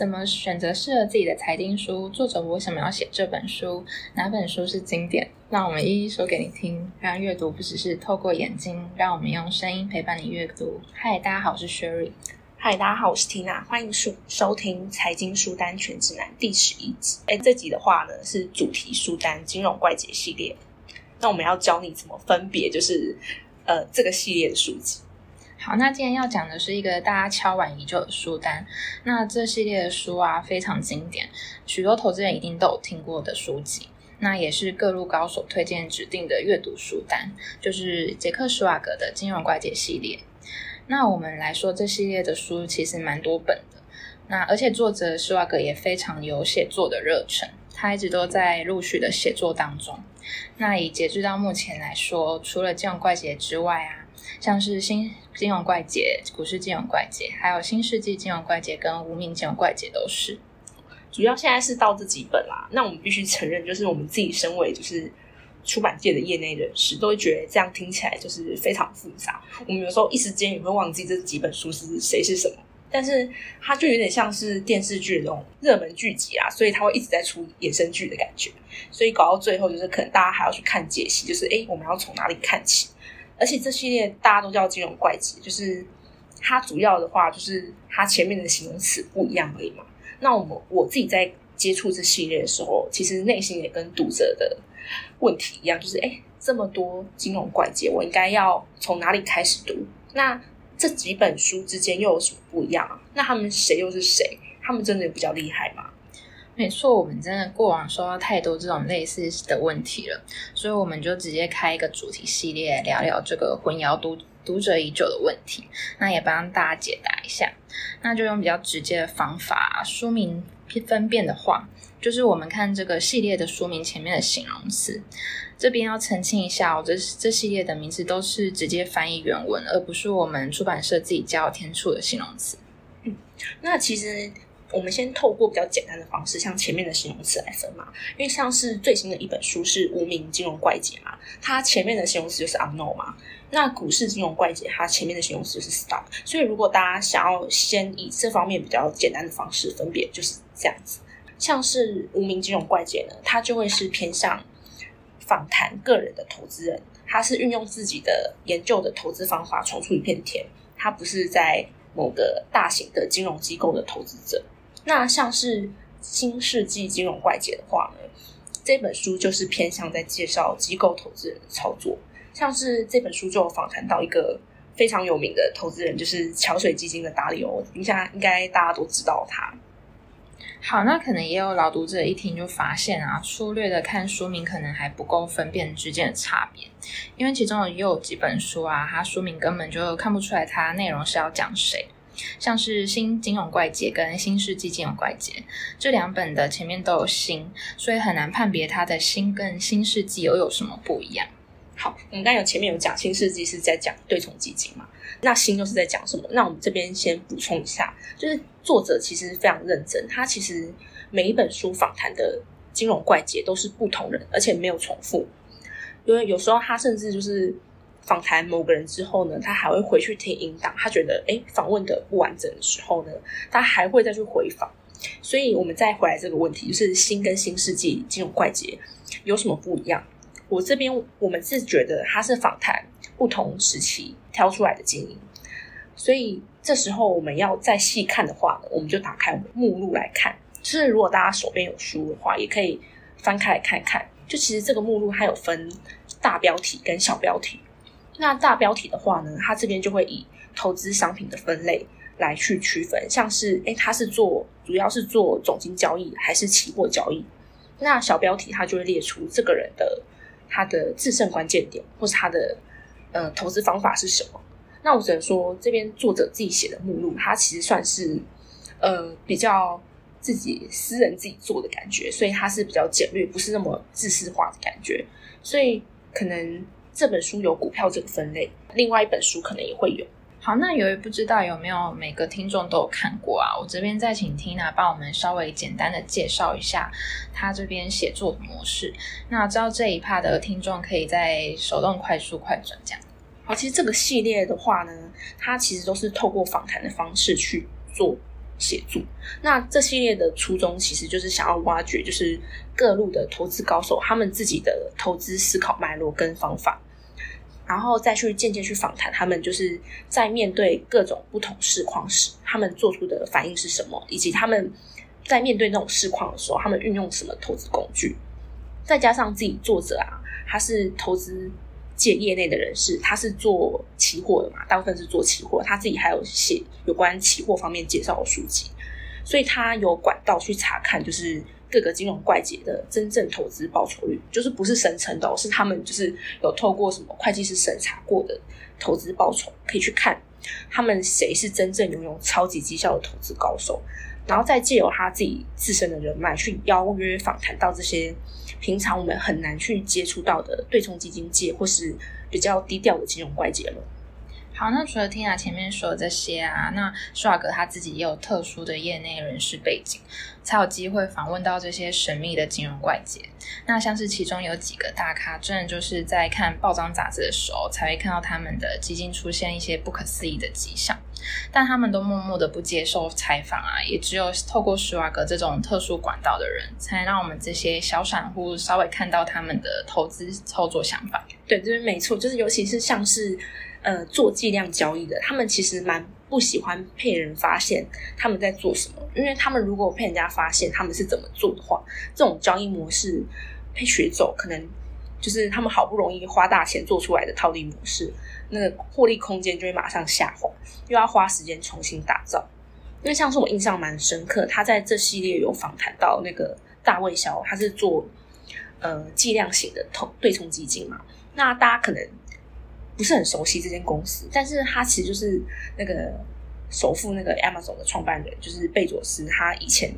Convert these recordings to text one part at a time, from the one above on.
怎么选择适合自己的财经书？作者为什么要写这本书？哪本书是经典？让我们一一说给你听。让阅读不只是透过眼睛，让我们用声音陪伴你阅读。嗨，大家好，我是 Sherry。嗨，大家好，我是 Tina，欢迎收收听《财经书单全指南》第十一集。哎，这集的话呢是主题书单金融怪杰系列。那我们要教你怎么分别，就是呃这个系列的书籍。好，那今天要讲的是一个大家敲完已久的书单。那这系列的书啊，非常经典，许多投资人一定都有听过的书籍。那也是各路高手推荐指定的阅读书单，就是杰克·施瓦格的金融怪杰系列。那我们来说，这系列的书其实蛮多本的。那而且作者施瓦格也非常有写作的热忱，他一直都在陆续的写作当中。那以截至到目前来说，除了金融怪杰之外啊。像是新金融怪杰、股市金融怪杰，还有新世纪金融怪杰跟无名金融怪杰都是。主要现在是到这几本啦。那我们必须承认，就是我们自己身为就是出版界的业内人士，都会觉得这样听起来就是非常复杂。我们有时候一时间也会忘记这几本书是谁是什么。但是它就有点像是电视剧那种热门剧集啊，所以它会一直在出衍生剧的感觉。所以搞到最后，就是可能大家还要去看解析，就是哎，我们要从哪里看起？而且这系列大家都叫金融怪杰，就是它主要的话就是它前面的形容词不一样而已嘛。那我们我自己在接触这系列的时候，其实内心也跟读者的问题一样，就是哎，这么多金融怪杰，我应该要从哪里开始读？那这几本书之间又有什么不一样？那他们谁又是谁？他们真的比较厉害吗？没错，我们真的过往收到太多这种类似的问题了，所以我们就直接开一个主题系列，聊聊这个混淆读读者已久的问题，那也帮大家解答一下。那就用比较直接的方法，书名分辨的话，就是我们看这个系列的书名前面的形容词，这边要澄清一下，哦，这这系列的名字都是直接翻译原文，而不是我们出版社自己加添出的形容词。嗯，那其实。我们先透过比较简单的方式，像前面的形容词来分嘛。因为像是最新的一本书是《无名金融怪杰》嘛，它前面的形容词就是 unknown 嘛。那股市金融怪杰，它前面的形容词就是 stock。所以如果大家想要先以这方面比较简单的方式分别，就是这样子。像是《无名金融怪杰》呢，它就会是偏向访谈个人的投资人，他是运用自己的研究的投资方法闯出一片天，他不是在某个大型的金融机构的投资者。那像是新世纪金融怪杰的话呢，这本书就是偏向在介绍机构投资人的操作。像是这本书就访谈到一个非常有名的投资人，就是桥水基金的达里欧，应该应该大家都知道他。好，那可能也有老读者一听就发现啊，粗略的看书名可能还不够分辨之间的差别，因为其中也有几本书啊，它书名根本就看不出来它内容是要讲谁。像是新金融怪杰跟新世纪金融怪杰这两本的前面都有新，所以很难判别它的新跟新世纪又有什么不一样。好，我们刚有前面有讲新世纪是在讲对冲基金嘛，那新又是在讲什么？那我们这边先补充一下，就是作者其实非常认真，他其实每一本书访谈的金融怪杰都是不同人，而且没有重复，因为有时候他甚至就是。访谈某个人之后呢，他还会回去听音档。他觉得哎，访问的不完整的时候呢，他还会再去回访。所以，我们再回来这个问题，就是新跟新世纪金融怪杰有什么不一样？我这边我们是觉得他是访谈不同时期挑出来的精英。所以这时候我们要再细看的话呢，我们就打开目录来看。就是如果大家手边有书的话，也可以翻开来看看。就其实这个目录它有分大标题跟小标题。那大标题的话呢，它这边就会以投资商品的分类来去区分，像是诶，它是做主要是做总金交易还是期货交易？那小标题它就会列出这个人的他的制胜关键点，或是他的呃投资方法是什么？那我只能说，这边作者自己写的目录，它其实算是呃比较自己私人自己做的感觉，所以它是比较简略，不是那么自私化的感觉，所以可能。这本书有股票这个分类，另外一本书可能也会有。好，那由于不知道有没有每个听众都有看过啊，我这边再请 Tina 帮我们稍微简单的介绍一下他这边写作的模式。那知道这一 part 的听众可以在手动快速快转这样。好，其实这个系列的话呢，它其实都是透过访谈的方式去做写作。那这系列的初衷其实就是想要挖掘，就是各路的投资高手他们自己的投资思考脉络跟方法，然后再去渐渐去访谈他们，就是在面对各种不同市况时，他们做出的反应是什么，以及他们在面对那种市况的时候，他们运用什么投资工具。再加上自己作者啊，他是投资界业内的人士，他是做期货的嘛，大部分是做期货，他自己还有写有关期货方面介绍的书籍，所以他有管道去查看，就是各个金融怪杰的真正投资报酬率，就是不是神称的，是他们就是有透过什么会计师审查过的投资报酬，可以去看他们谁是真正拥有超级绩效的投资高手，然后再借由他自己自身的人脉去邀约访谈到这些。平常我们很难去接触到的对冲基金界，或是比较低调的金融怪杰了。好，那除了听啊前面说的这些啊，那舒瓦格他自己也有特殊的业内人士背景，才有机会访问到这些神秘的金融怪杰。那像是其中有几个大咖，真的就是在看报章杂志的时候，才会看到他们的基金出现一些不可思议的迹象。但他们都默默的不接受采访啊，也只有透过施瓦格这种特殊管道的人，才让我们这些小散户稍微看到他们的投资操作想法。对，就是没错，就是尤其是像是呃做计量交易的，他们其实蛮不喜欢被人发现他们在做什么，因为他们如果被人家发现他们是怎么做的话，这种交易模式被学走，可能就是他们好不容易花大钱做出来的套利模式。那个获利空间就会马上下滑，又要花时间重新打造。因为像是我印象蛮深刻，他在这系列有访谈到那个大卫肖，他是做呃计量型的投对冲基金嘛。那大家可能不是很熟悉这间公司，但是他其实就是那个首富那个 Amazon 的创办人，就是贝佐斯他以前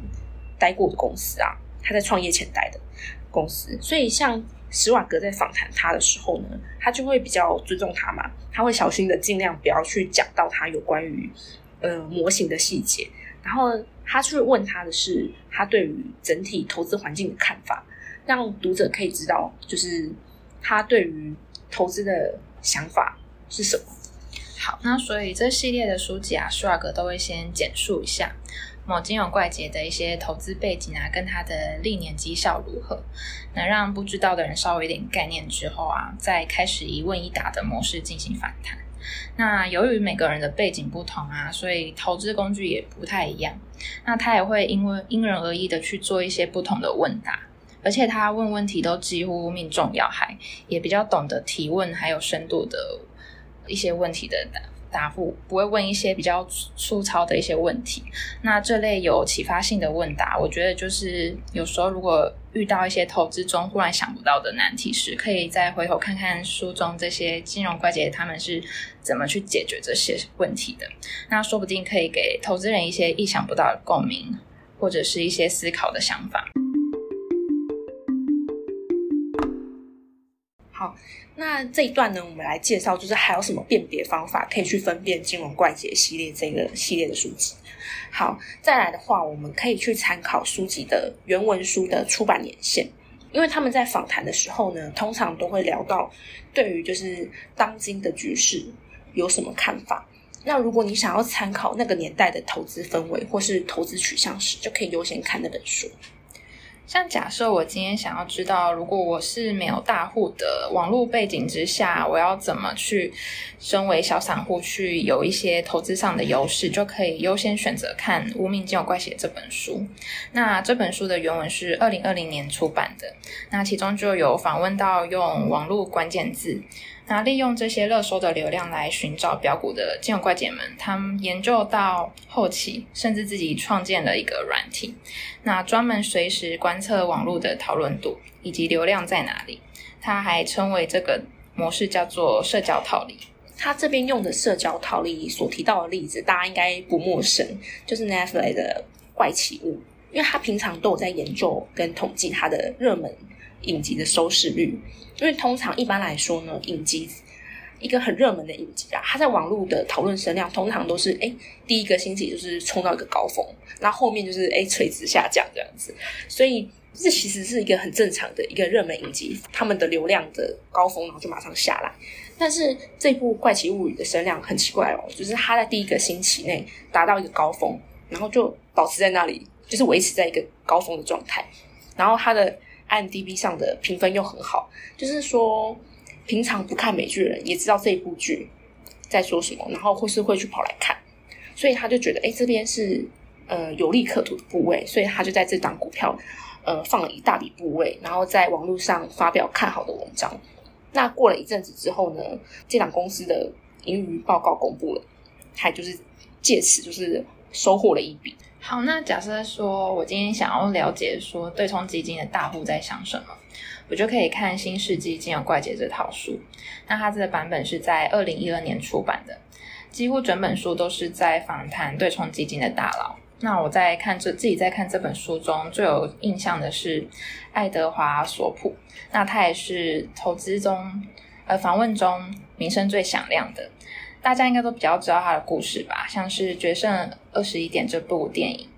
待过的公司啊，他在创业前待的公司，所以像。史瓦格在访谈他的时候呢，他就会比较尊重他嘛，他会小心的尽量不要去讲到他有关于呃模型的细节，然后他去问他的是他对于整体投资环境的看法，让读者可以知道就是他对于投资的想法是什么。好，那所以这系列的书籍啊，舒尔格都会先简述一下。某金融怪杰的一些投资背景啊，跟他的历年绩效如何，能让不知道的人稍微有点概念之后啊，再开始一问一答的模式进行反弹。那由于每个人的背景不同啊，所以投资工具也不太一样。那他也会因为因人而异的去做一些不同的问答，而且他问问题都几乎命中要害，也比较懂得提问，还有深度的一些问题的答。答复不会问一些比较粗糙的一些问题，那这类有启发性的问答，我觉得就是有时候如果遇到一些投资中忽然想不到的难题时，可以再回头看看书中这些金融怪杰他们是怎么去解决这些问题的，那说不定可以给投资人一些意想不到的共鸣，或者是一些思考的想法。好。那这一段呢，我们来介绍，就是还有什么辨别方法可以去分辨金融怪杰系列这个系列的书籍。好，再来的话，我们可以去参考书籍的原文书的出版年限，因为他们在访谈的时候呢，通常都会聊到对于就是当今的局势有什么看法。那如果你想要参考那个年代的投资氛围或是投资取向时，就可以优先看那本书。像假设我今天想要知道，如果我是没有大户的网络背景之下，我要怎么去身为小散户去有一些投资上的优势，就可以优先选择看《无名金有怪写》这本书。那这本书的原文是二零二零年出版的，那其中就有访问到用网络关键字。那利用这些热搜的流量来寻找标股的金融怪姐们，他们研究到后期，甚至自己创建了一个软体，那专门随时观测网络的讨论度以及流量在哪里。他还称为这个模式叫做社交套利。他这边用的社交套利所提到的例子，大家应该不陌生，就是 Netflix 的怪奇物，因为他平常都有在研究跟统计他的热门。影集的收视率，因为通常一般来说呢，影集一个很热门的影集啊，它在网络的讨论声量通常都是哎第一个星期就是冲到一个高峰，那后面就是哎垂直下降这样子，所以这其实是一个很正常的一个热门影集，他们的流量的高峰然后就马上下来。但是这部《怪奇物语》的声量很奇怪哦，就是它在第一个星期内达到一个高峰，然后就保持在那里，就是维持在一个高峰的状态。然后它的按 DB 上的评分又很好，就是说平常不看美剧的人也知道这一部剧在说什么，然后或是会去跑来看，所以他就觉得，哎，这边是呃有利可图的部位，所以他就在这档股票呃放了一大笔部位，然后在网络上发表看好的文章。那过了一阵子之后呢，这档公司的盈余报告公布了，他就是借此就是收获了一笔。好，那假设说我今天想要了解说对冲基金的大户在想什么，我就可以看《新世纪金融怪杰》这套书。那它这个版本是在二零一二年出版的，几乎整本书都是在访谈对冲基金的大佬。那我在看这自己在看这本书中最有印象的是爱德华索普，那他也是投资中呃访问中名声最响亮的。大家应该都比较知道他的故事吧，像是《决胜二十一点》这部电影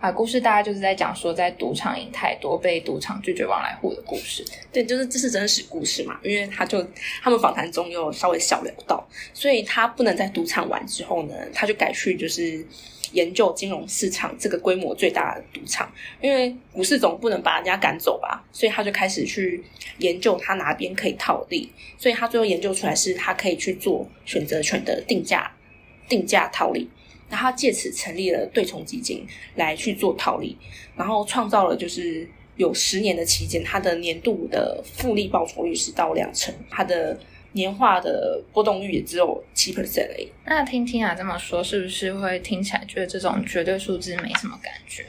啊，故事大概就是在讲说，在赌场赢太多，被赌场拒绝往来户的故事。对，就是这是真实故事嘛，因为他就他们访谈中又稍微小聊到，所以他不能在赌场玩之后呢，他就改去就是。研究金融市场这个规模最大的赌场，因为股市总不能把人家赶走吧，所以他就开始去研究他哪边可以套利，所以他最后研究出来是他可以去做选择权的定价定价套利，然后借此成立了对冲基金来去做套利，然后创造了就是有十年的期间，他的年度的复利报酬率是到两成，他的。年化的波动率也只有七 percent 而已。那听听啊这么说，是不是会听起来觉得这种绝对数字没什么感觉？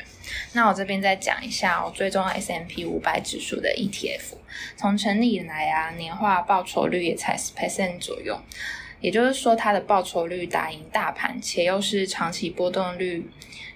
那我这边再讲一下，我追踪 S M P 五百指数的 E T F，从成立以来啊，年化报酬率也才十 percent 左右。也就是说，它的报酬率打赢大盘，且又是长期波动率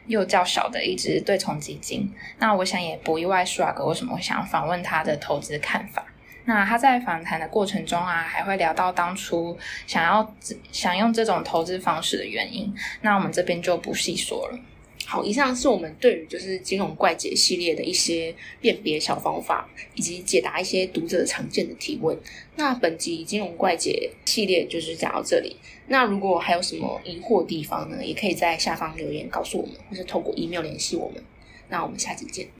又较小的一只对冲基金。那我想也不意外 s h r u g 为什么会想访问他的投资看法。那他在访谈的过程中啊，还会聊到当初想要想用这种投资方式的原因。那我们这边就不细说了。好，以上是我们对于就是金融怪杰系列的一些辨别小方法，以及解答一些读者常见的提问。那本集金融怪杰系列就是讲到这里。那如果还有什么疑惑地方呢，也可以在下方留言告诉我们，或是透过 email 联系我们。那我们下集见。